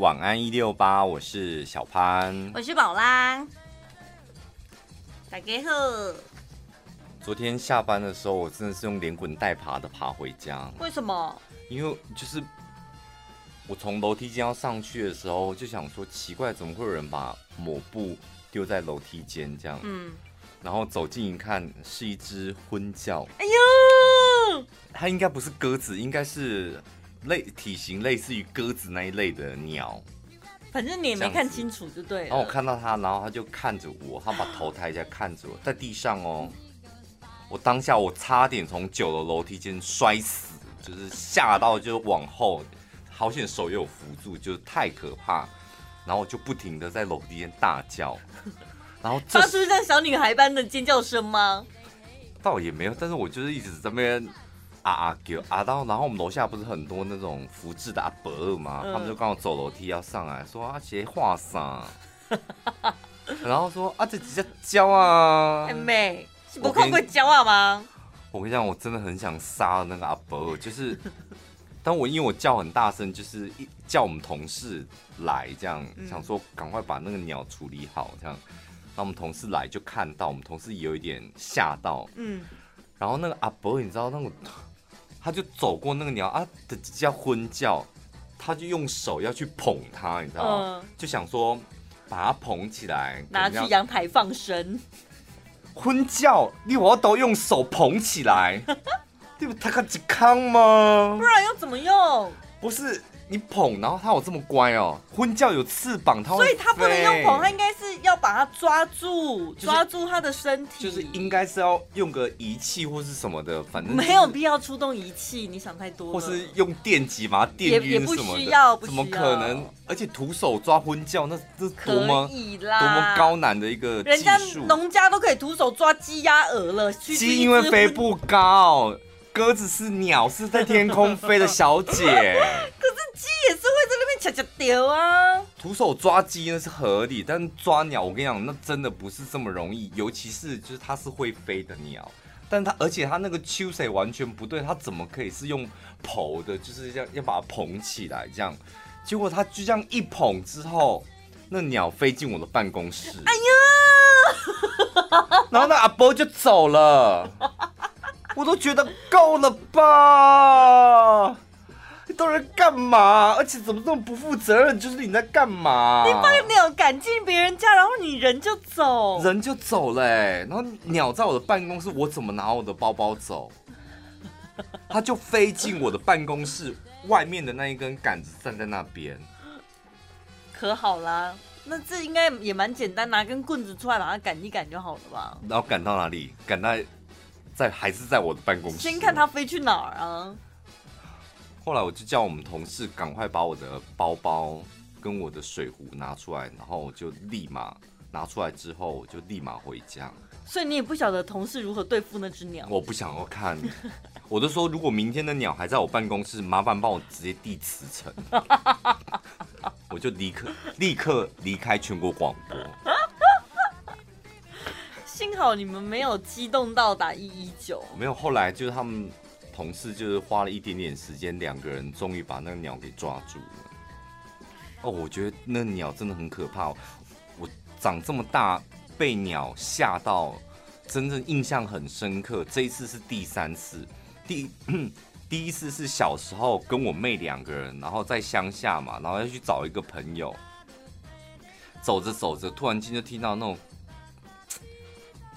晚安一六八，我是小潘，我是宝拉，大家好。昨天下班的时候，我真的是用连滚带爬的爬回家。为什么？因为就是我从楼梯间要上去的时候，就想说奇怪，怎么会有人把抹布丢在楼梯间这样？嗯。然后走近一看，是一只婚叫。哎呦！它应该不是鸽子，应该是类体型类似于鸽子那一类的鸟。反正你也没看清楚，就对了。然后我看到他，然后他就看着我，他把头抬起来看着我，在地上哦。我当下我差点从九楼楼梯间摔死，就是吓到就往后，好险手又有扶住，就是太可怕。然后我就不停的在楼梯间大叫。然后发出像小女孩般的尖叫声吗？倒也没有，但是我就是一直在那边啊啊叫啊到，然后我们楼下不是很多那种福智的阿伯嘛，嗯、他们就刚好走楼梯要上来说啊，谁画啥？然后说啊，这几只叫啊，很美，是不看过叫啊吗？我跟你讲，我真的很想杀那个阿伯，就是，但我因为我叫很大声，就是一叫我们同事来这样，嗯、想说赶快把那个鸟处理好这样。那我们同事来就看到，我们同事也有一点吓到，嗯，然后那个阿伯，你知道那个，他就走过那个鸟啊的叫昏叫，他就用手要去捧它，你知道吗？嗯、就想说把它捧起来，拿去阳台放生。昏叫，你我都用手捧起来，对不？他看只康吗？不然要怎么用？不是。你捧，然后它有这么乖哦？婚教有翅膀，它。所以它不能用捧，它应该是要把它抓住，就是、抓住它的身体。就是应该是要用个仪器或是什么的，反正、就是、没有必要出动仪器，你想太多了。或是用电击把它电晕什么的，也也不需要，不需要。怎么可能？而且徒手抓婚教，那这多么多么高难的一个技术。人家农家都可以徒手抓鸡鸭鹅了，鸡因为飞不高，鸽子是鸟，是在天空飞的小姐。可是鸡也是会在那边恰恰丢啊！徒手抓鸡那是合理，但抓鸟，我跟你讲，那真的不是这么容易。尤其是就是它是会飞的鸟，但它而且它那个秋水完全不对，它怎么可以是用捧的？就是这样要把它捧起来这样。结果它就这样一捧之后，那鸟飞进我的办公室。哎呀！然后那阿波就走了，我都觉得够了吧。你都在干嘛？而且怎么这么不负责任？就是你在干嘛？你把鸟赶进别人家，然后你人就走，人就走了。然后鸟在我的办公室，我怎么拿我的包包走？它就飞进我的办公室外面的那一根杆子，站在那边。可好啦，那这应该也蛮简单，拿根棍子出来把它赶一赶就好了吧？然后赶到哪里？赶在在还是在我的办公室？先看它飞去哪儿啊？后来我就叫我们同事赶快把我的包包跟我的水壶拿出来，然后我就立马拿出来之后，我就立马回家。所以你也不晓得同事如何对付那只鸟？我不想要看，我就说如果明天的鸟还在我办公室，麻烦帮我直接递辞呈，我就立刻立刻离开全国广播。幸好你们没有激动到打一一九。没有，后来就是他们。同事就是花了一点点时间，两个人终于把那个鸟给抓住了。哦，我觉得那鸟真的很可怕。我长这么大被鸟吓到，真正印象很深刻。这一次是第三次，第 第一次是小时候跟我妹两个人，然后在乡下嘛，然后要去找一个朋友。走着走着，突然间就听到那种。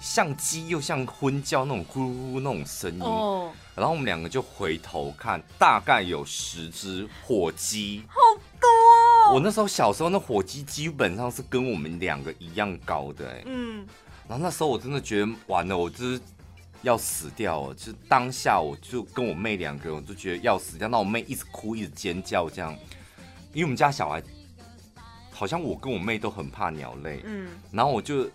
像鸡又像昏叫那种咕噜那种声音，oh. 然后我们两个就回头看，大概有十只火鸡，好多。我那时候小时候，那火鸡基本上是跟我们两个一样高的，哎，嗯。然后那时候我真的觉得完了，我就是要死掉了。就是当下我就跟我妹两个人，我就觉得要死掉。那我妹一直哭，一直尖叫，这样。因为我们家小孩好像我跟我妹都很怕鸟类，嗯。然后我就。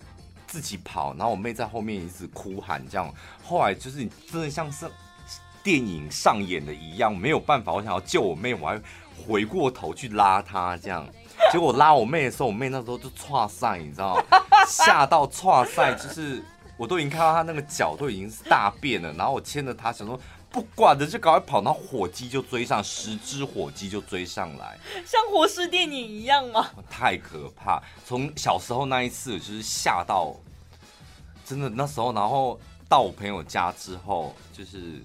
自己跑，然后我妹在后面一直哭喊，这样。后来就是真的像是电影上演的一样，没有办法，我想要救我妹，我还回过头去拉她，这样。结果拉我妹的时候，我妹那时候就剉赛，你知道吗？吓到剉赛，就是我都已经看到他那个脚都已经是大便了，然后我牵着他，想说不管的就赶快跑，然后火鸡就追上，十只火鸡就追上来，像活尸电影一样吗？太可怕！从小时候那一次就是吓到，真的那时候，然后到我朋友家之后，就是。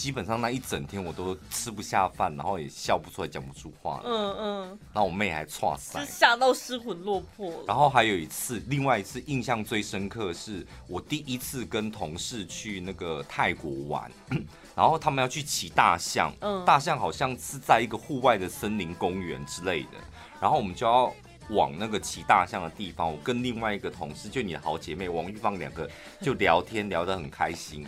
基本上那一整天我都吃不下饭，然后也笑不出来，讲不出话。嗯嗯。然后我妹还剉赛，吓到失魂落魄。然后还有一次，另外一次印象最深刻是我第一次跟同事去那个泰国玩，然后他们要去骑大象。嗯。大象好像是在一个户外的森林公园之类的，然后我们就要往那个骑大象的地方。我跟另外一个同事，就你的好姐妹王玉芳两个就聊天聊得很开心。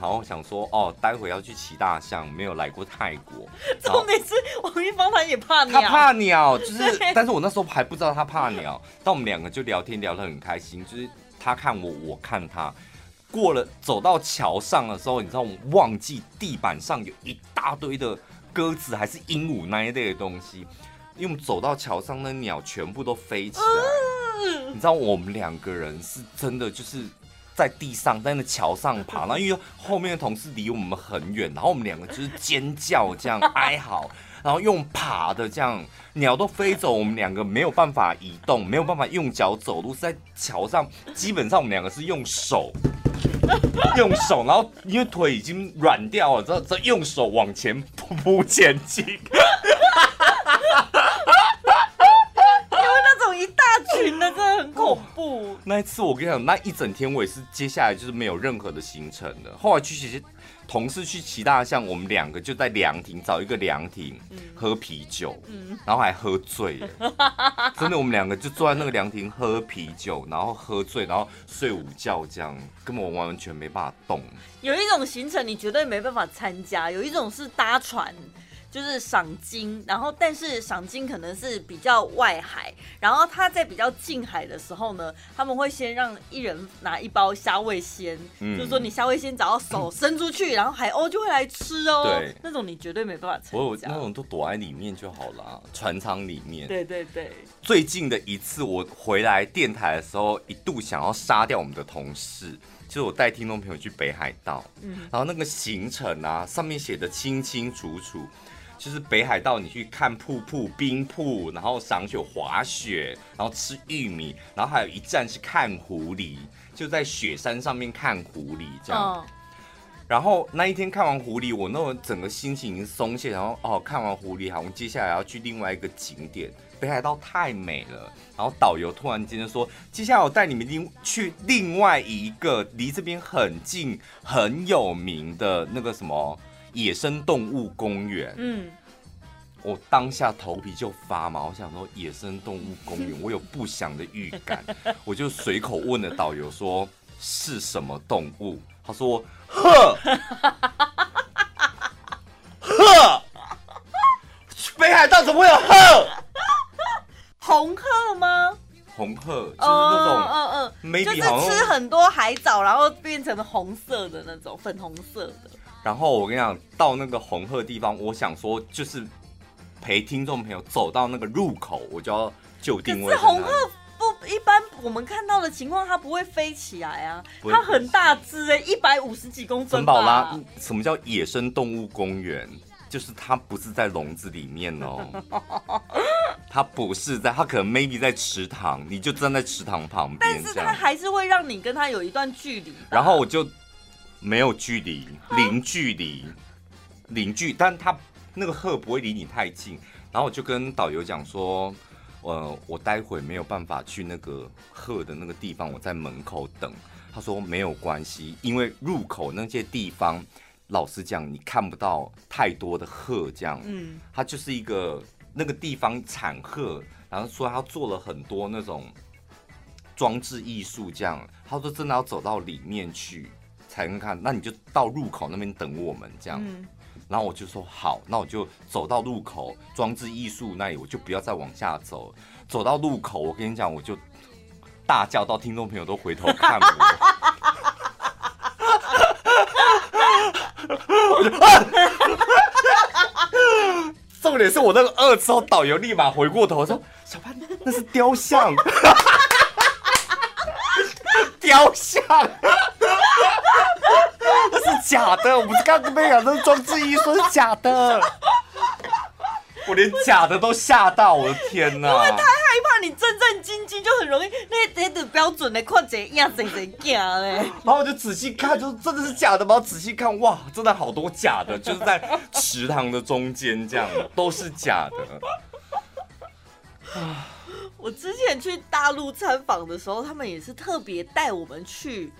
然后想说哦，待会要去骑大象，没有来过泰国。重点是王一芳他也怕鸟，他怕鸟，就 是，但是我那时候还不知道他怕鸟。但我们两个就聊天聊得很开心，就是他看我，我看他。过了走到桥上的时候，你知道我忘记地板上有一大堆的鸽子还是鹦鹉那一类的东西，因为我们走到桥上，那鸟全部都飞起来。你知道我们两个人是真的就是。在地上，在那桥上爬，然后因为后面的同事离我们很远，然后我们两个就是尖叫这样哀嚎，然后用爬的这样，鸟都飞走，我们两个没有办法移动，没有办法用脚走路，是在桥上，基本上我们两个是用手，用手，然后因为腿已经软掉了，这这用手往前扑扑前进。有那种一大群的很恐怖。那一次我跟你讲，那一整天我也是，接下来就是没有任何的行程的。后来去骑，同事去骑大象，我们两个就在凉亭找一个凉亭喝啤酒，然后还喝醉了。真的，我们两个就坐在那个凉亭喝啤酒，然后喝醉，然后睡午觉，这样根本完全没办法动。有一种行程你绝对没办法参加，有一种是搭船。就是赏金，然后但是赏金可能是比较外海，然后他在比较近海的时候呢，他们会先让一人拿一包虾味鲜，嗯、就是说你虾味鲜只要手伸出去，嗯、然后海鸥就会来吃哦。对，那种你绝对没办法吃。我有那种都躲在里面就好了，船舱里面。对对对。最近的一次我回来电台的时候，一度想要杀掉我们的同事，就是我带听众朋友去北海道，嗯，然后那个行程啊，上面写的清清楚楚。就是北海道，你去看瀑布、冰瀑，然后赏雪、滑雪，然后吃玉米，然后还有一站是看狐狸，就在雪山上面看狐狸这样。Oh. 然后那一天看完狐狸，我那种整个心情已经松懈，然后哦，看完狐狸，好，我们接下来要去另外一个景点。北海道太美了，然后导游突然间就说，接下来我带你们另去另外一个离这边很近、很有名的那个什么。野生动物公园，嗯，我当下头皮就发麻，我想说野生动物公园，我有不祥的预感，我就随口问了导游说是什么动物，他说鹤，鹤，北海道怎么会有鹤？红鹤吗？红鹤就是那种，嗯嗯嗯，就是吃很多海藻，然后变成了红色的那种，粉红色的。然后我跟你讲，到那个红鹤地方，我想说就是陪听众朋友走到那个入口，我就要就定位。可是红鹤不一般，我们看到的情况，它不会飞起来啊，它很大只哎，一百五十几公分。陈宝拉，什么叫野生动物公园？就是它不是在笼子里面哦，它不是在，它可能 maybe 在池塘，你就站在池塘旁边，但是它还是会让你跟它有一段距离。然后我就。没有距离，零距离，零距，但他那个鹤不会离你太近。然后我就跟导游讲说，呃，我待会没有办法去那个鹤的那个地方，我在门口等。他说没有关系，因为入口那些地方，老实讲你看不到太多的鹤，这样，嗯，它就是一个那个地方产鹤，然后说他做了很多那种装置艺术，这样。他说真的要走到里面去。才能看，那你就到入口那边等我们这样，嗯、然后我就说好，那我就走到入口装置艺术那里，我就不要再往下走，走到路口，我跟你讲，我就大叫到听众朋友都回头看我，我就啊、重点是我那个二之后，导游立马回过头说：“小潘，那是雕像，雕像。”假的，我不是刚刚跟你讲，那是装置艺术，是假的。我连假的都吓到，我的天哪！因为太害怕，你战战兢兢，就很容易那那的标准的看一样真真假嘞。然后我就仔细看，就真的是假的吗？仔细看，哇，真的好多假的，就是在池塘的中间这样，都是假的。啊！我之前去大陆参访的时候，他们也是特别带我们去。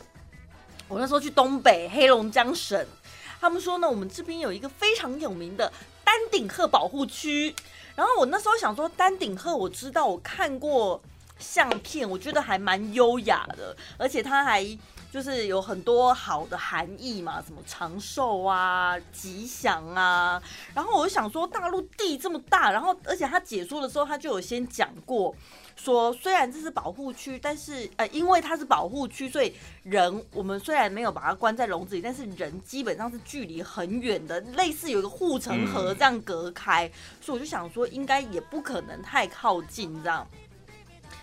我那时候去东北黑龙江省，他们说呢，我们这边有一个非常有名的。丹顶鹤保护区，然后我那时候想说，丹顶鹤我知道，我看过相片，我觉得还蛮优雅的，而且它还就是有很多好的含义嘛，什么长寿啊、吉祥啊。然后我就想说，大陆地这么大，然后而且他解说的时候，他就有先讲过。说虽然这是保护区，但是呃，因为它是保护区，所以人我们虽然没有把它关在笼子里，但是人基本上是距离很远的，类似有一个护城河这样隔开，嗯、所以我就想说应该也不可能太靠近这样。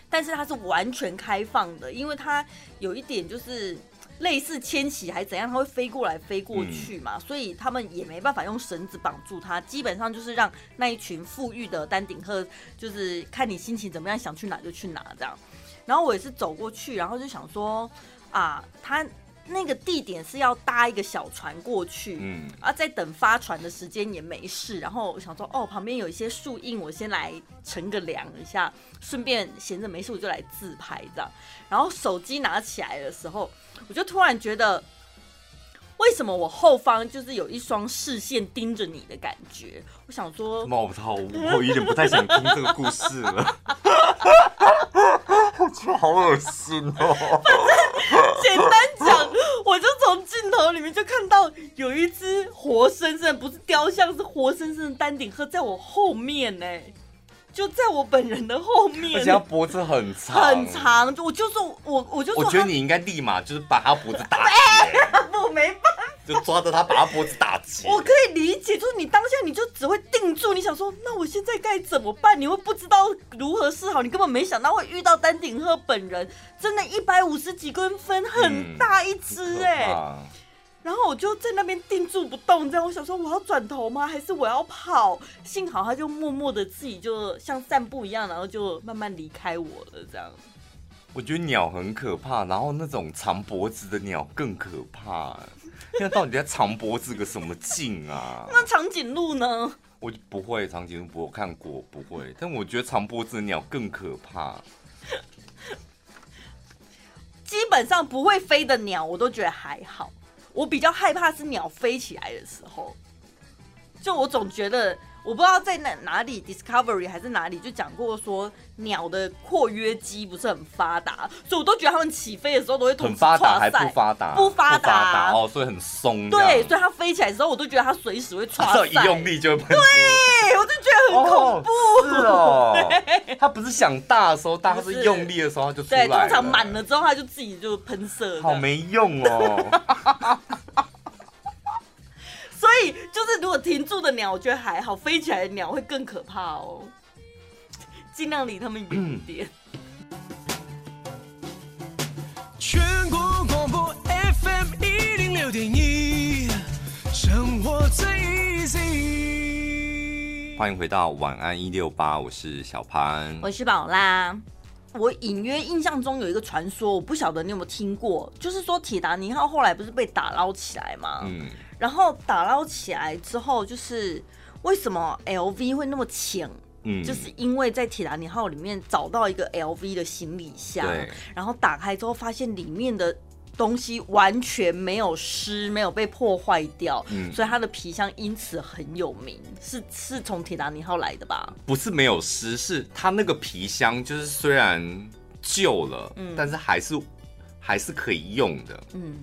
但是它是完全开放的，因为它有一点就是。类似迁徙还是怎样，它会飞过来飞过去嘛，嗯、所以他们也没办法用绳子绑住它，基本上就是让那一群富裕的丹顶鹤，就是看你心情怎么样，想去哪就去哪这样。然后我也是走过去，然后就想说啊，他那个地点是要搭一个小船过去，嗯，啊，在等发船的时间也没事。然后我想说，哦，旁边有一些树荫，我先来乘个凉一下，顺便闲着没事我就来自拍这样。然后手机拿起来的时候。我就突然觉得，为什么我后方就是有一双视线盯着你的感觉？我想说，冒泡，我有点不太想听这个故事了，我觉得好恶心哦。反正简单讲，我就从镜头里面就看到有一只活生生，不是雕像，是活生生的丹顶鹤在我后面呢。就在我本人的后面，而且他脖子很长，很长。我就说，我我就说，我觉得你应该立马就是把他脖子打结，我没办法，就抓着他把他脖子打结。我可以理解，就是你当下你就只会定住，你想说，那我现在该怎么办？你会不知道如何是好，你根本没想到会遇到丹顶鹤本人，真的，一百五十几公分，很大一只哎、欸。嗯然后我就在那边定住不动，这样我想说我要转头吗？还是我要跑？幸好他就默默的自己就像散步一样，然后就慢慢离开我了。这样，我觉得鸟很可怕，然后那种长脖子的鸟更可怕。现在到底在长脖子个什么劲啊？那长颈鹿呢？我不会，长颈鹿不，我看过不会。但我觉得长脖子的鸟更可怕。基本上不会飞的鸟，我都觉得还好。我比较害怕是鸟飞起来的时候，就我总觉得。我不知道在哪哪里，Discovery 还是哪里，就讲过说鸟的括约肌不是很发达，所以我都觉得它们起飞的时候都会很发达还不发达，不发达哦，所以很松。对，所以它飞起来的时候，我都觉得它随时会唰。它一用力就会喷。对，我就觉得很恐怖。哦是哦，它不是想大的时候大，它是用力的时候它就出来。对，通常满了之后它就自己就喷射。好没用哦。所以就是，如果停住的鸟，我觉得还好；飞起来的鸟会更可怕哦。尽量离他们远一点。全国广播 FM 一零六点一，生活最 easy。欢迎回到晚安一六八，我是小潘，我是宝拉。我隐约印象中有一个传说，我不晓得你有没有听过，就是说铁达尼号后来不是被打捞起来吗？嗯。然后打捞起来之后，就是为什么 LV 会那么浅？嗯，就是因为在铁达尼号里面找到一个 LV 的行李箱，对，然后打开之后发现里面的东西完全没有湿，没有被破坏掉，嗯，所以它的皮箱因此很有名，是是从铁达尼号来的吧？不是没有湿，是它那个皮箱就是虽然旧了，嗯，但是还是还是可以用的，嗯。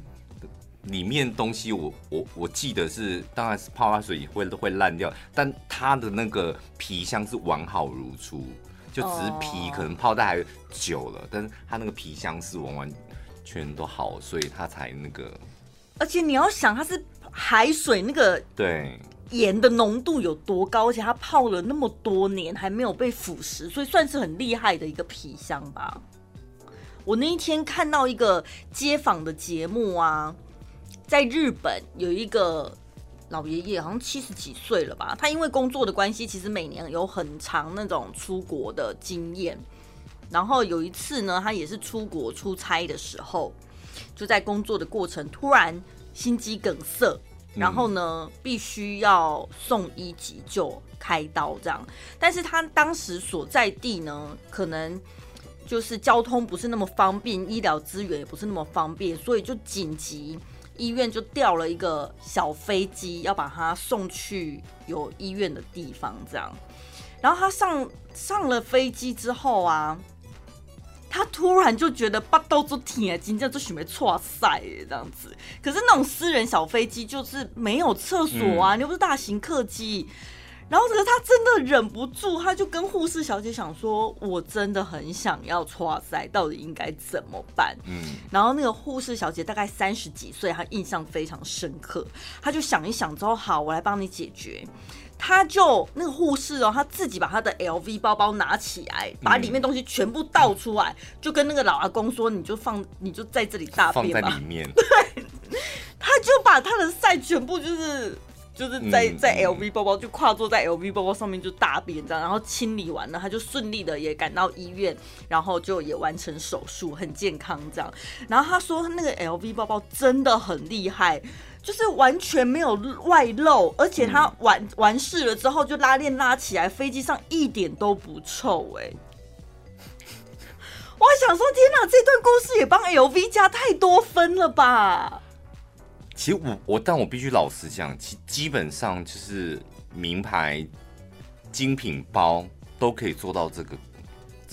里面东西我我我记得是，当然是泡发水也会会烂掉，但它的那个皮箱是完好如初，就只是皮可能泡的还久了，但是它那个皮箱是完完全都好，所以它才那个。而且你要想，它是海水那个对盐的浓度有多高，而且它泡了那么多年还没有被腐蚀，所以算是很厉害的一个皮箱吧。我那一天看到一个街访的节目啊。在日本有一个老爷爷，好像七十几岁了吧。他因为工作的关系，其实每年有很长那种出国的经验。然后有一次呢，他也是出国出差的时候，就在工作的过程突然心肌梗塞，然后呢必须要送医急救开刀这样。但是他当时所在地呢，可能就是交通不是那么方便，医疗资源也不是那么方便，所以就紧急医院就调了一个小飞机，要把他送去有医院的地方这样。然后他上上了飞机之后啊。他突然就觉得巴豆都挺啊，今天就准备错赛这样子。可是那种私人小飞机就是没有厕所啊，你又不是大型客机。然后可是他真的忍不住，他就跟护士小姐想说：“我真的很想要错赛，到底应该怎么办？”嗯。然后那个护士小姐大概三十几岁，她印象非常深刻。她就想一想之后，好，我来帮你解决。她就那个护士哦，她自己把她的 LV 包包拿起来，把里面东西全部倒出来，嗯、就跟那个老阿公说：“你就放，你就在这里大便吧。”放在里面。对，他就把他的赛全部就是就是在在 LV 包包就跨坐在 LV 包包上面就大便这样，然后清理完了，他就顺利的也赶到医院，然后就也完成手术，很健康这样。然后他说他那个 LV 包包真的很厉害。就是完全没有外露，而且他完、嗯、完事了之后就拉链拉起来，飞机上一点都不臭哎、欸！我还想说，天哪，这段故事也帮 LV 加太多分了吧？其实我我，但我必须老实讲，其基本上就是名牌精品包都可以做到这个。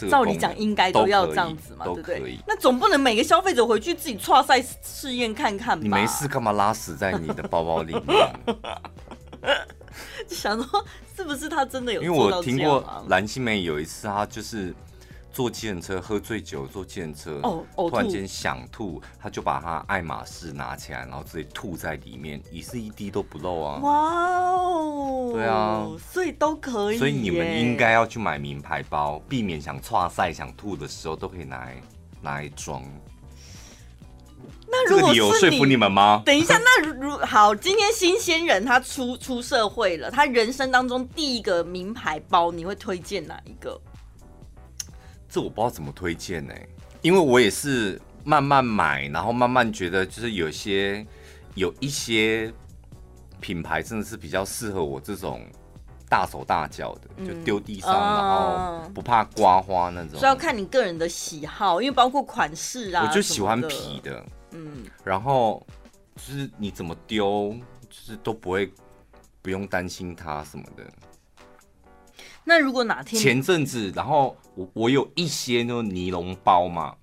照理讲，应该都要这样子嘛，对不对？那总不能每个消费者回去自己剉赛试验看看吧？你没事干嘛拉屎在你的包包里面？就想说是不是他真的有？因为我听过蓝心湄有一次，他就是。坐计程车喝醉酒，坐计程车哦，突然间想吐，他就把他爱马仕拿起来，然后自己吐在里面，也是一滴都不漏啊！哇哦，对啊，所以都可以。所以你们应该要去买名牌包，避免想剉赛、想吐的时候都可以拿来拿来装。那如果是你，这个理由说服你们吗？等一下，那如好，今天新鲜人他出出社会了，他人生当中第一个名牌包，你会推荐哪一个？这我不知道怎么推荐呢，因为我也是慢慢买，然后慢慢觉得就是有些有一些品牌真的是比较适合我这种大手大脚的，嗯、就丢地上、嗯、然后不怕刮花那种。所以要看你个人的喜好，因为包括款式啊，我就喜欢皮的，嗯，然后就是你怎么丢，就是都不会不用担心它什么的。那如果哪天前阵子，然后我我有一些那种尼龙包嘛，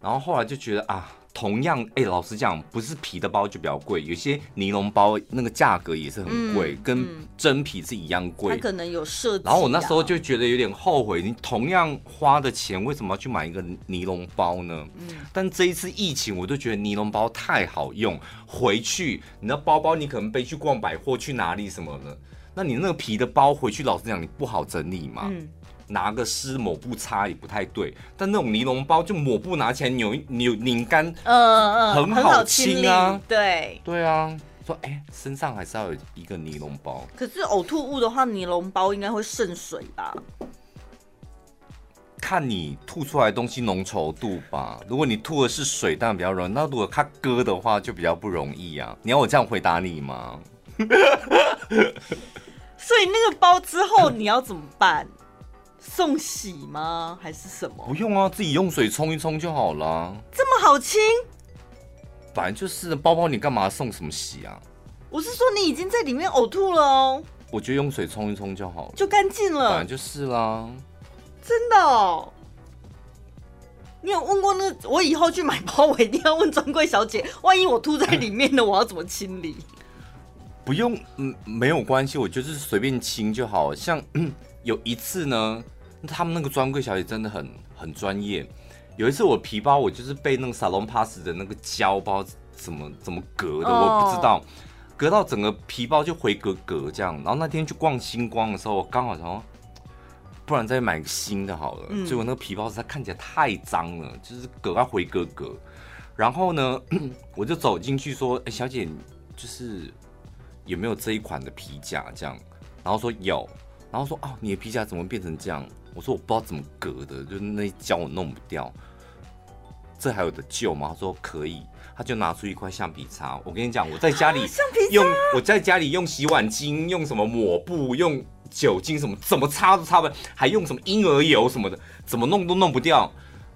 然后后来就觉得啊，同样哎、欸，老实讲，不是皮的包就比较贵，有些尼龙包那个价格也是很贵，嗯、跟真皮是一样贵。它可能有设计、啊。然后我那时候就觉得有点后悔，你同样花的钱，为什么要去买一个尼龙包呢？嗯。但这一次疫情，我就觉得尼龙包太好用，回去你的包包你可能背去逛百货，去哪里什么的。那你那个皮的包回去，老实讲，你不好整理嘛。嗯。拿个湿抹布擦也不太对，但那种尼龙包就抹布拿起来扭扭拧干，嗯嗯，很好清啊。对。对啊。说哎、欸，身上还是要有一个尼龙包。可是呕吐物的话，尼龙包应该会渗水吧？看你吐出来的东西浓稠度吧。如果你吐的是水，当然比较容易。那如果它割的话，就比较不容易啊。你要我这样回答你吗？所以那个包之后你要怎么办？送洗吗？还是什么？不用啊，自己用水冲一冲就好了。这么好清？反正就是包包，你干嘛送什么洗啊？我是说你已经在里面呕吐了哦。我觉得用水冲一冲就好了，就干净了。反正就是啦。真的哦？你有问过那？我以后去买包，我一定要问专柜小姐，万一我吐在里面了，我要怎么清理？不用，嗯，没有关系，我就是随便清就好。像 有一次呢，他们那个专柜小姐真的很很专业。有一次我皮包，我就是被那个 salon pass 的那个胶包怎么怎么隔的，我不知道，隔到整个皮包就回格格这样。然后那天去逛星光的时候，我刚好说，不然再买个新的好了。结果那个皮包实在看起来太脏了，就是隔到回格格。然后呢，我就走进去说：“哎，小姐，就是有没有这一款的皮夹？这样。”然后说有，然后说：“哦，你的皮夹怎么变成这样？”我说：“我不知道怎么隔的，就是那一胶我弄不掉。”这还有的救吗？他说可以，他就拿出一块橡皮擦。我跟你讲，我在家里用，我在家里用洗碗巾，用什么抹布，用酒精什么，怎么擦都擦不，还用什么婴儿油什么的，怎么弄都弄不掉。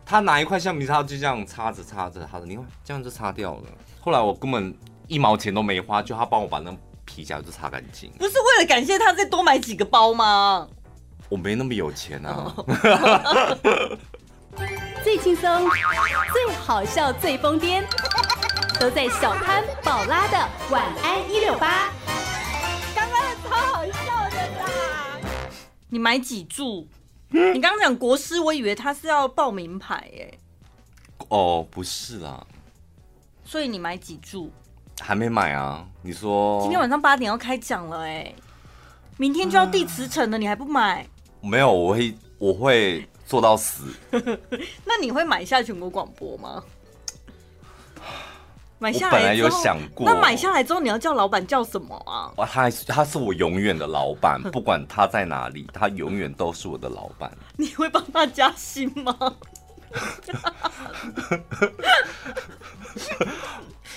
他拿一块橡皮擦就这样擦着擦着，他的，你看这样就擦掉了。后来我根本一毛钱都没花，就他帮我把那皮夹就擦干净。不是为了感谢他再多买几个包吗？我没那么有钱啊。最轻松、最好笑、最疯癫，都在小潘宝拉的晚安一六八。刚刚超好笑的啦！你买几注？嗯、你刚刚讲国师，我以为他是要报名牌耶。哦，不是啦。所以你买几注？还没买啊？你说今天晚上八点要开奖了哎，明天就要递辞呈了，你还不买？没有，我会，我会。做到死，那你会买下全国广播吗？买下来本来有想过，那买下来之后你要叫老板叫什么啊？哇他还是他是我永远的老板，不管他在哪里，他永远都是我的老板。你会帮他加薪吗？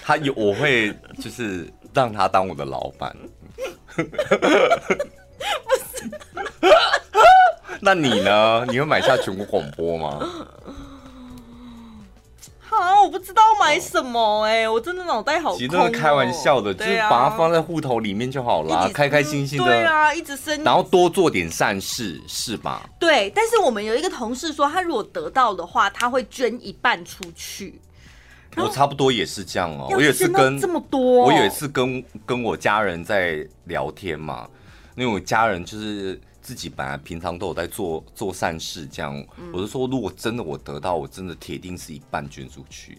他有，我会就是让他当我的老板。不是。那你呢？你会买下全国广播吗？好，我不知道买什么哎、欸，我真的脑袋好空、喔。其实都是开玩笑的，就是把它放在户头里面就好了，开开心心的。对啊，一直生，然后多做点善事，是吧？对，但是我们有一个同事说，他如果得到的话，他会捐一半出去。我差不多也是这样哦、喔。我有一次跟这么多，我有一次跟跟我家人在聊天嘛，因为我家人就是。自己本来平常都有在做做善事，这样，嗯、我就说，如果真的我得到，我真的铁定是一半捐出去。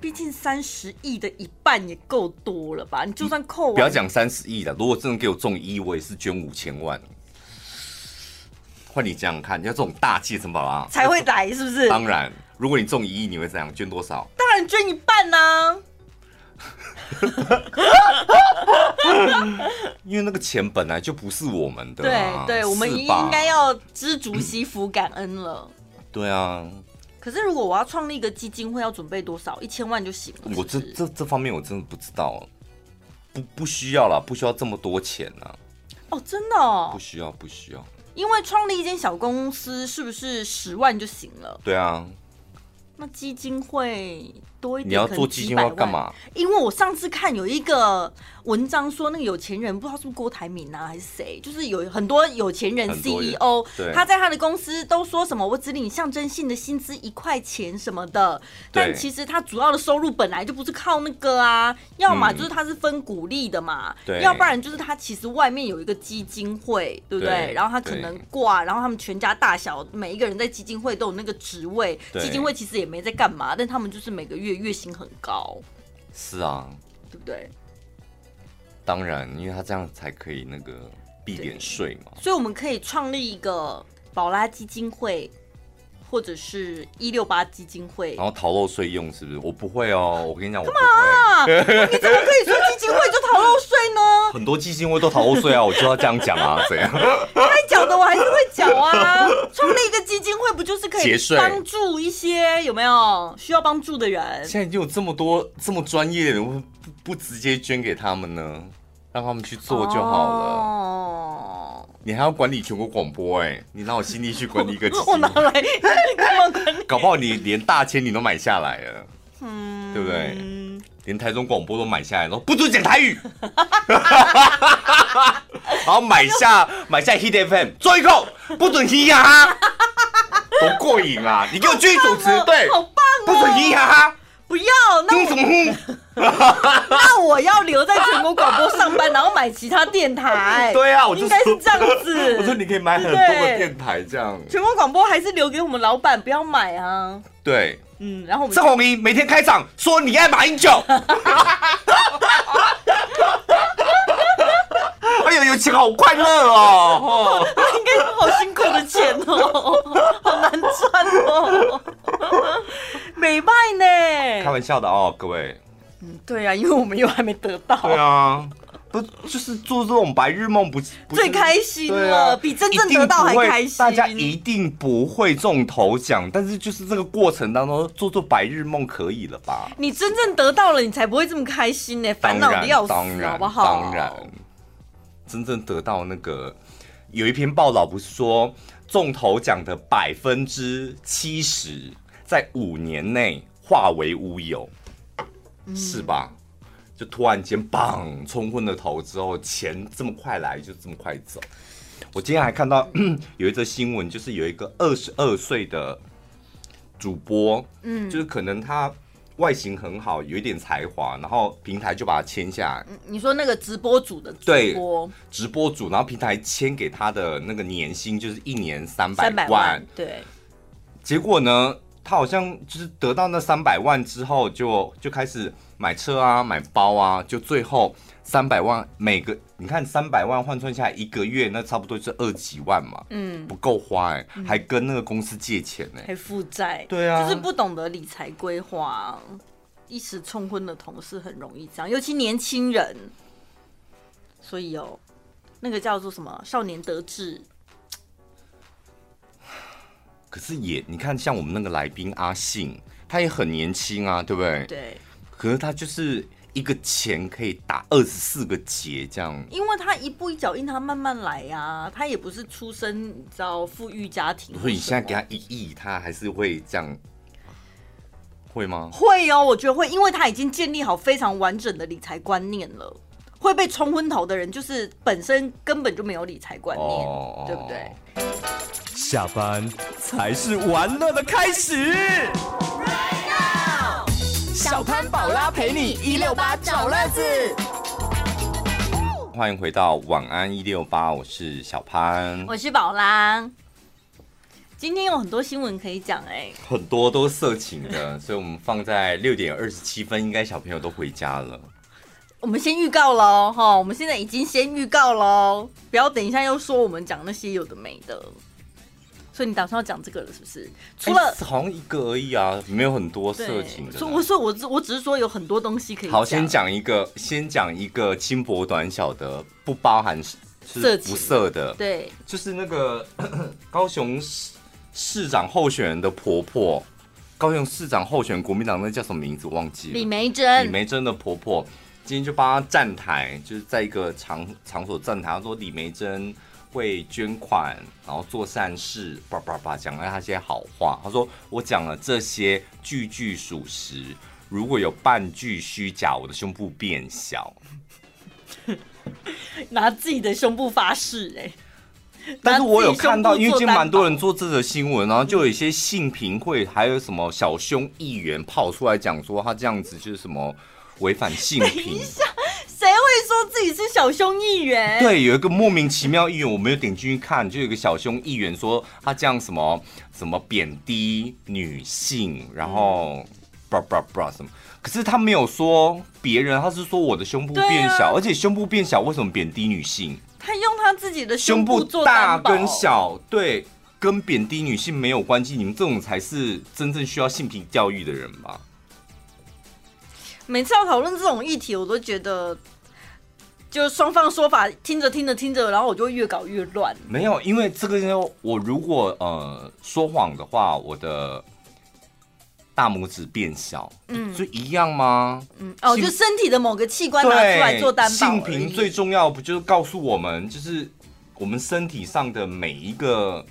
毕竟三十亿的一半也够多了吧？你就算扣，不要讲三十亿了，如果真的给我中一，我也是捐五千万。换你这样看，你要这种大气层宝宝才会来，是不是？当然，如果你中一亿，你会怎样？捐多少？当然捐一半呢、啊。因为那个钱本来就不是我们的、啊，对对，我们应该要知足惜福感恩了。对啊，可是如果我要创立一个基金会，要准备多少？一千万就行了是是？我这这这方面我真的不知道，不不需要了，不需要这么多钱啊。哦，真的哦，不需要不需要，因为创立一间小公司是不是十万就行了？对啊，那基金会。多一点，你要做基金会干嘛？因为我上次看有一个文章说，那个有钱人不知道是不是郭台铭啊，还是谁，就是有很多有钱人 CEO，他在他的公司都说什么，我只领象征性的薪资一块钱什么的，但其实他主要的收入本来就不是靠那个啊，要么就是他是分股利的嘛，要不然就是他其实外面有一个基金会，对不对？然后他可能挂，然后他们全家大小每一个人在基金会都有那个职位，基金会其实也没在干嘛，但他们就是每个月。月薪很高，是啊，对不对？当然，因为他这样才可以那个避点税嘛，所以我们可以创立一个宝拉基金会。或者是一六八基金会，然后逃漏税用是不是？我不会哦，我跟你讲，我不会。干嘛？你怎么可以说基金会就逃漏税呢？很多基金会都逃漏税啊，我就要这样讲啊，怎样？该缴的我还是会缴啊。创立一个基金会不就是可以帮助一些有没有需要帮助的人？现在已经有这么多这么专业的人，不不直接捐给他们呢？让他们去做就好了。哦你还要管理全国广播哎、欸，你拿我心力去管理一个基金会，我拿来管理，搞不好你连大千你都买下来了，嗯，对不对？连台中广播都买下来了，不准讲台语，然后买下买下 Hit FM，做一个不准嘻嘻哈哈，多过瘾啊！你给我继续主持，对，好棒哦，不准嘻嘻哈哈。不要，那我 那我要留在全国广播上班，然后买其他电台。对啊，我就应该是这样子。我说你可以买很多个电台，这样。全国广播还是留给我们老板，不要买啊。对，嗯，然后我们郑红英每天开场说你爱马英九。哎呦，有钱好快乐哦！应该是好辛苦的钱哦，好难赚哦。美卖呢？开开玩笑的哦，各位。嗯，对啊，因为我们又还没得到。对啊。不就是做这种白日梦不不最开心了，啊、比真正得到还开心。大家一定不会中头奖，但是就是这个过程当中做做白日梦可以了吧？你真正得到了，你才不会这么开心呢，烦恼的要死，好不好？当然，真正得到那个有一篇报道不是说中头奖的百分之七十在五年内化为乌有，嗯、是吧？就突然间，砰！冲昏了头之后，钱这么快来，就这么快走。我今天还看到 有一则新闻，就是有一个二十二岁的主播，嗯，就是可能他外形很好，有一点才华，然后平台就把他签下来。你说那个直播组的主播，直播组，然后平台签给他的那个年薪就是一年三百万，对。结果呢，他好像就是得到那三百万之后就，就就开始。买车啊，买包啊，就最后三百万，每个你看三百万换算下来一个月，那差不多是二几万嘛，嗯，不够花哎、欸，嗯、还跟那个公司借钱呢、欸，还负债，对啊，就是不懂得理财规划，一时冲昏的同事很容易这样，尤其年轻人，所以哦，那个叫做什么少年得志，可是也你看像我们那个来宾阿信，他也很年轻啊，对不对？对。可是他就是一个钱可以打二十四个结这样，因为他一步一脚印，他慢慢来呀、啊。他也不是出生你知道富裕家庭，所以你现在给他一亿，他还是会这样，会吗？会哦，我觉得会，因为他已经建立好非常完整的理财观念了。会被冲昏头的人，就是本身根本就没有理财观念，哦、对不对？下班才是玩乐的开始。小潘宝拉陪你一六八找乐子，欢迎回到晚安一六八，我是小潘，我是宝拉。今天有很多新闻可以讲哎，很多都是色情的，所以我们放在六点二十七分，应该小朋友都回家了。我们先预告喽，哈，我们现在已经先预告喽，不要等一下又说我们讲那些有的没的。所以你打算要讲这个了，是不是？除了、欸、好像一个而已啊，没有很多色情的。所以我说我只我只是说有很多东西可以讲。好，先讲一个，先讲一个轻薄短小的，不包含是不色的。对，就是那个 高雄市市长候选人的婆婆，高雄市长候选人国民党那叫什么名字忘记了？李梅珍。李梅珍的婆婆今天就帮她站台，就是在一个场场所站台，她说李眉蓁。会捐款，然后做善事，叭叭叭，讲了他些好话。他说：“我讲了这些句句属实，如果有半句虚假，我的胸部变小。”拿自己的胸部发誓哎！但是我有看到，因为今天蛮多人做这则新闻，然后就有一些性评会，还有什么小胸议员跑出来讲说，他这样子就是什么违反性平。谁会说自己是小胸议员？对，有一个莫名其妙议员，我没有点进去看，就有一个小胸议员说他这样什么什么贬低女性，然后 bra bra bra 什么，可是他没有说别人，他是说我的胸部变小，啊、而且胸部变小为什么贬低女性？他用他自己的胸部做大跟小，对，跟贬低女性没有关系。你们这种才是真正需要性平教育的人吧？每次要讨论这种议题，我都觉得。就双方说法听着听着听着，然后我就越搞越乱。没有，因为这个，我如果呃说谎的话，我的大拇指变小，嗯，就一样吗？嗯，哦，就身体的某个器官拿出来做担保。性平最重要不就是告诉我们，就是我们身体上的每一个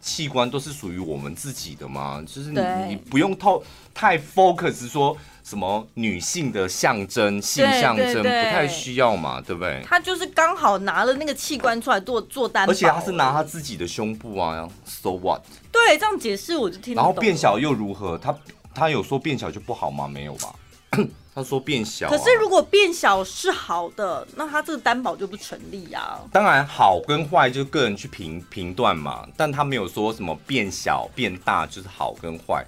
器官都是属于我们自己的吗？就是你你不用透太 focus 说。什么女性的象征、性象征不太需要嘛，对不对？他就是刚好拿了那个器官出来做做担保，而且他是拿他自己的胸部啊，so what？对，这样解释我就听。然后变小又如何？他他有说变小就不好吗？没有吧？他说变小啊。可是如果变小是好的，那他这个担保就不成立啊。当然，好跟坏就个人去评评断嘛，但他没有说什么变小变大就是好跟坏。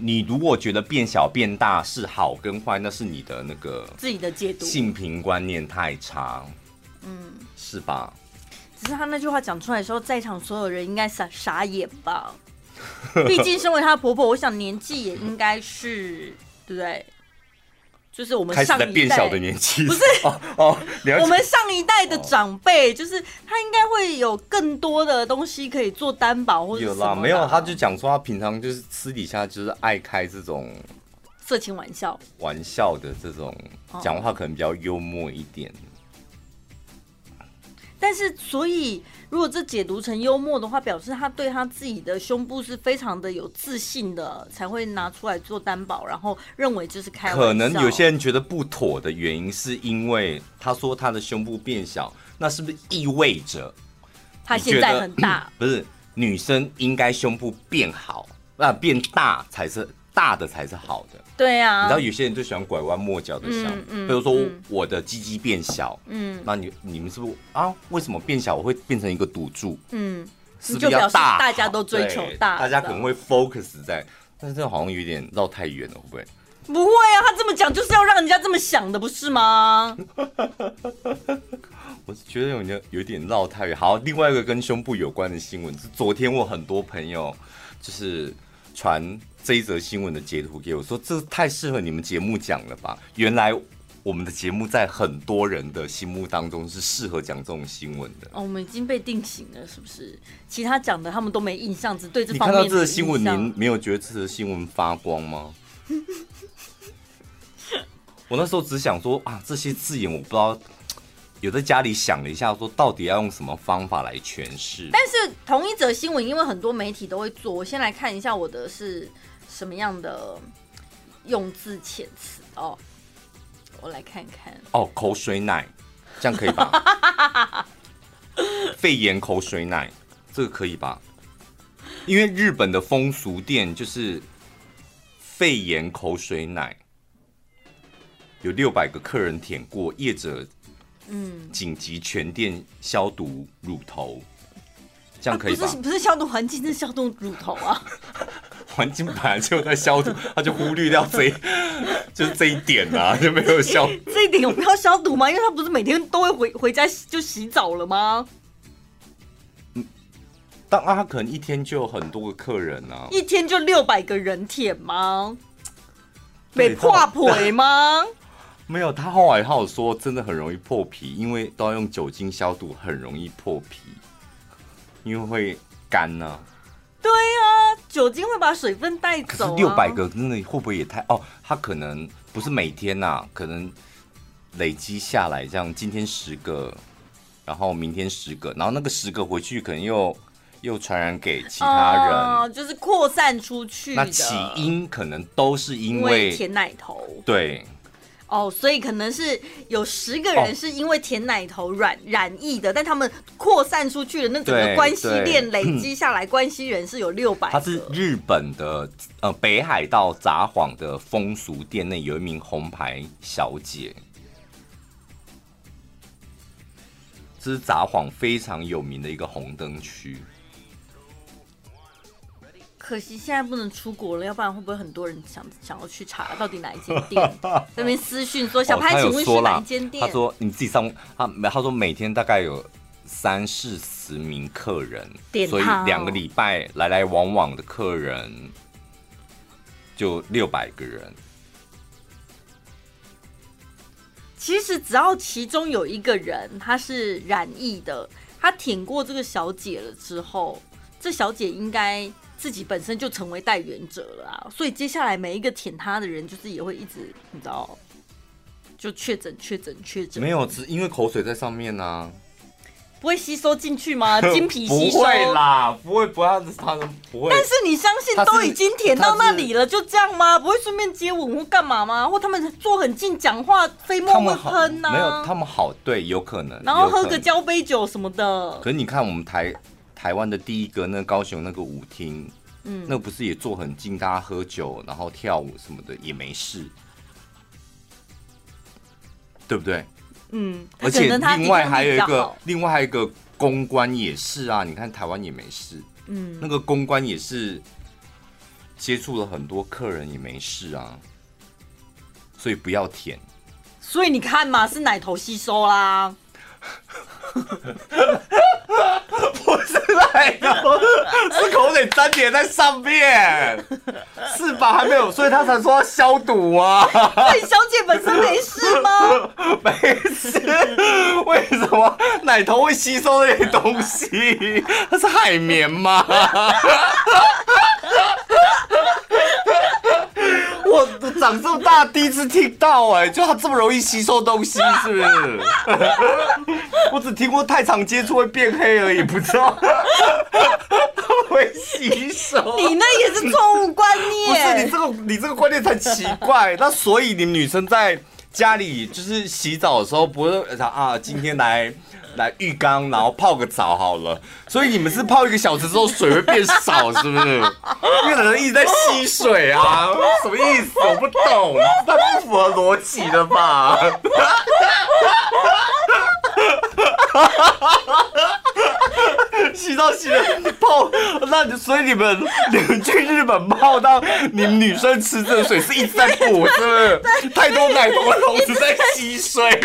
你如果觉得变小变大是好跟坏，那是你的那个自己的解读，性平观念太差，嗯，是吧？只是他那句话讲出来的时候，在场所有人应该傻傻眼吧？毕竟身为她的婆婆，我想年纪也应该是对不对？就是我们上一代变小的年纪，不是 哦哦，我们上一代的长辈，就是他应该会有更多的东西可以做担保，或者有啦，没有，他就讲说他平常就是私底下就是爱开这种色情玩笑，玩笑的这种讲话可能比较幽默一点。但是，所以如果这解读成幽默的话，表示他对他自己的胸部是非常的有自信的，才会拿出来做担保，然后认为这是开玩笑。可能有些人觉得不妥的原因，是因为他说他的胸部变小，那是不是意味着他现在很大？不是，女生应该胸部变好，那变大才是。大的才是好的，对啊，你知道有些人就喜欢拐弯抹角的想，比如说我的鸡鸡变小，嗯，那你你们是不是啊？为什么变小我会变成一个赌注？嗯，是不是要大？大家都追求大，大家可能会 focus 在，但是这好像有点绕太远了，会不会？不会啊，他这么讲就是要让人家这么想的，不是吗？我是觉得有点有点绕太远。好，另外一个跟胸部有关的新闻是，昨天我很多朋友就是传。这一则新闻的截图给我说，这太适合你们节目讲了吧？原来我们的节目在很多人的心目当中是适合讲这种新闻的。哦，我们已经被定型了，是不是？其他讲的他们都没印象，只对这方面。你看到这个新闻，您没有觉得这则新闻发光吗？我那时候只想说啊，这些字眼我不知道。有在家里想了一下，说到底要用什么方法来诠释？但是同一则新闻，因为很多媒体都会做，我先来看一下我的是什么样的用字遣词哦。我来看看哦，口水奶，这样可以吧？肺炎口水奶，这个可以吧？因为日本的风俗店就是肺炎口水奶，有六百个客人舔过，业者。嗯，紧急全店消毒乳头，这样可以吧？啊、不是不是消毒环境，是消毒乳头啊。环境本来就在消毒，他就忽略掉这一，就是这一点啊，就没有消。这一点有必要消毒吗？因为他不是每天都会回回家就洗澡了吗？嗯，当然他可能一天就有很多个客人啊，一天就六百个人舔吗？被破皮吗？没有，他后来他有说，真的很容易破皮，因为都要用酒精消毒，很容易破皮，因为会干呢、啊。对啊，酒精会把水分带走、啊。可是六百个真的会不会也太哦？他可能不是每天呐、啊，可能累积下来，这样今天十个，然后明天十个，然后那个十个回去可能又又传染给其他人，哦、就是扩散出去。那起因可能都是因为，因为舔奶头。对。哦，oh, 所以可能是有十个人是因为舔奶头染、oh. 染疫的，但他们扩散出去的那整个关系链累积下来，关系人是有六百。他是日本的呃北海道札幌的风俗店内有一名红牌小姐，这是札幌非常有名的一个红灯区。可惜现在不能出国了，要不然会不会很多人想想要去查到底哪一间店？那边私讯说：“小潘，请问是哪一间店？”他说：“你自己上他，他说每天大概有三四十名客人，点所以两个礼拜来来往往的客人就六百个人。其实只要其中有一个人他是染疫的，他舔过这个小姐了之后，这小姐应该。”自己本身就成为代言者了啊，所以接下来每一个舔他的人，就是也会一直你知道，就确诊、确诊、确诊。没有，只因为口水在上面呢、啊，不会吸收进去吗？经皮吸收？不会啦，不会，不要，他们不会。但是你相信都已经舔到那里了，就这样吗？不会顺便接吻或干嘛吗？或他们坐很近讲话，飞沫会喷呢？没有，他们好，对，有可能。然后喝个交杯酒什么的。可是你看我们台。台湾的第一个，那高雄那个舞厅，嗯，那不是也坐很近，大家喝酒，然后跳舞什么的也没事，对不对？嗯，而且另外还有一个，另外还有一个公关也是啊，你看台湾也没事，嗯，那个公关也是接触了很多客人也没事啊，所以不要舔。所以你看嘛，是奶头吸收啦。不是。来的，是口水粘点在上面，是吧？还没有，所以他才说要消毒啊。那你小姐本身没事吗？没事，为什么奶头会吸收那些东西？它 是海绵吗？我长这么大第一次听到，哎，就他这么容易吸收东西，是不是？我只听过太常接触会变黑而已，不知道 会吸收。你那也是错误观念。不是你这个，你这个观念才奇怪。那所以你们女生在家里就是洗澡的时候，不会啊，今天来。来浴缸，然后泡个澡好了。所以你们是泡一个小时之后水会变少，是不是？因为人一直在吸水啊，什么意思？我不懂，太不符合逻辑的吧？洗澡洗的泡，那所以你们你们去日本泡到你们女生吃这个水是一直在补，是不是？太多奶头的同时在吸水。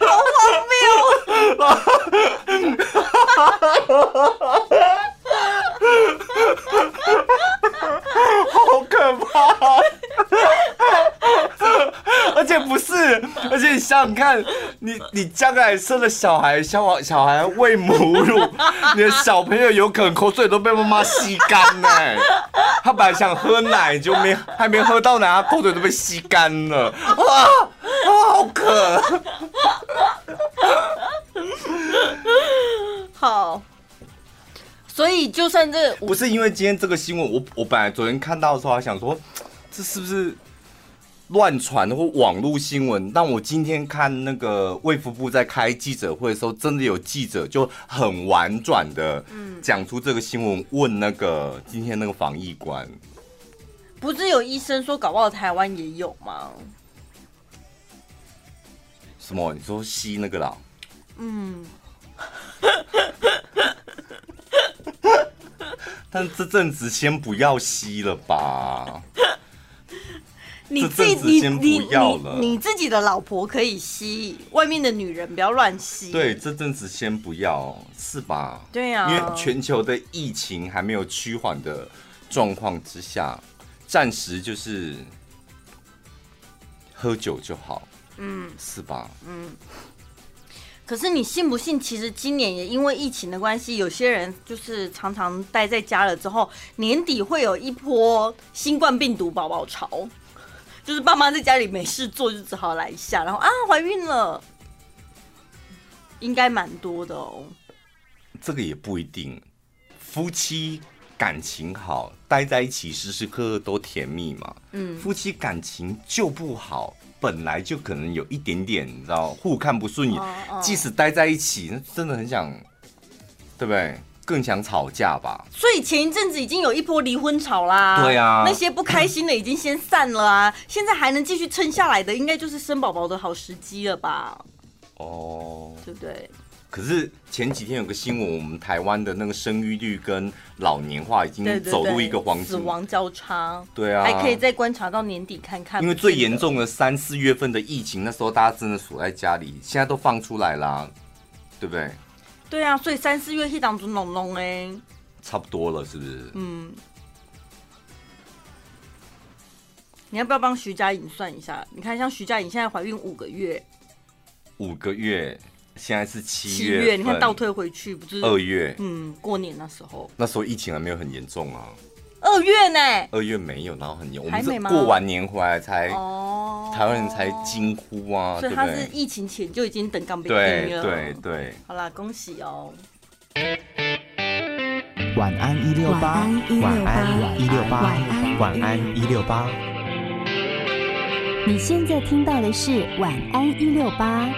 好荒谬！好可怕！而且不是，而且你想想看，你你将来生了小孩，小小孩喂母乳，你的小朋友有可能口水都被妈妈吸干呢。他本来想喝奶，就没还没喝到奶，他口水都被吸干了。哇，好渴！好，所以就算这不是因为今天这个新闻，我我本来昨天看到的时候还想说，这是不是？乱传或网络新闻，但我今天看那个卫福部在开记者会的时候，真的有记者就很婉转的讲出这个新闻，问那个今天那个防疫官，不是有医生说搞不好台湾也有吗？什么？你说吸那个啦？嗯，但这阵子先不要吸了吧。你自己，你你你你自己的老婆可以吸，外面的女人不要乱吸。对，这阵子先不要，是吧？对呀、啊，因为全球的疫情还没有趋缓的状况之下，暂时就是喝酒就好，嗯，是吧？嗯。可是你信不信？其实今年也因为疫情的关系，有些人就是常常待在家了之后，年底会有一波新冠病毒宝宝潮。就是爸妈在家里没事做，就只好来一下，然后啊，怀孕了，应该蛮多的哦。这个也不一定，夫妻感情好，待在一起时时刻刻都甜蜜嘛。嗯，夫妻感情就不好，本来就可能有一点点，你知道，互看不顺眼。即使待在一起，那真的很想，对不对？更想吵架吧，所以前一阵子已经有一波离婚潮啦。对啊，那些不开心的已经先散了啊，现在还能继续撑下来的，应该就是生宝宝的好时机了吧？哦，对不对？可是前几天有个新闻，我们台湾的那个生育率跟老年化已经走入一个黄金死亡交叉。对啊，还可以再观察到年底看看。因为最严重的三四月份的疫情，那时候大家真的锁在家里，现在都放出来啦，对不对？对啊，所以三四月是当中浓浓哎，差不多了，是不是？嗯，你要不要帮徐佳莹算一下？你看，像徐佳莹现在怀孕五个月，五个月，现在是七月，七月，你看倒退回去不是二月？嗯，过年那时候，那时候疫情还没有很严重啊。二月呢？二月没有，然后很严，我们是过完年回来才哦，台湾人才惊呼啊，所以他是疫情前就已经等港被定了，对对。好啦，恭喜哦！晚安一六八，晚安一六八，晚安一六八。你现在听到的是晚安一六八。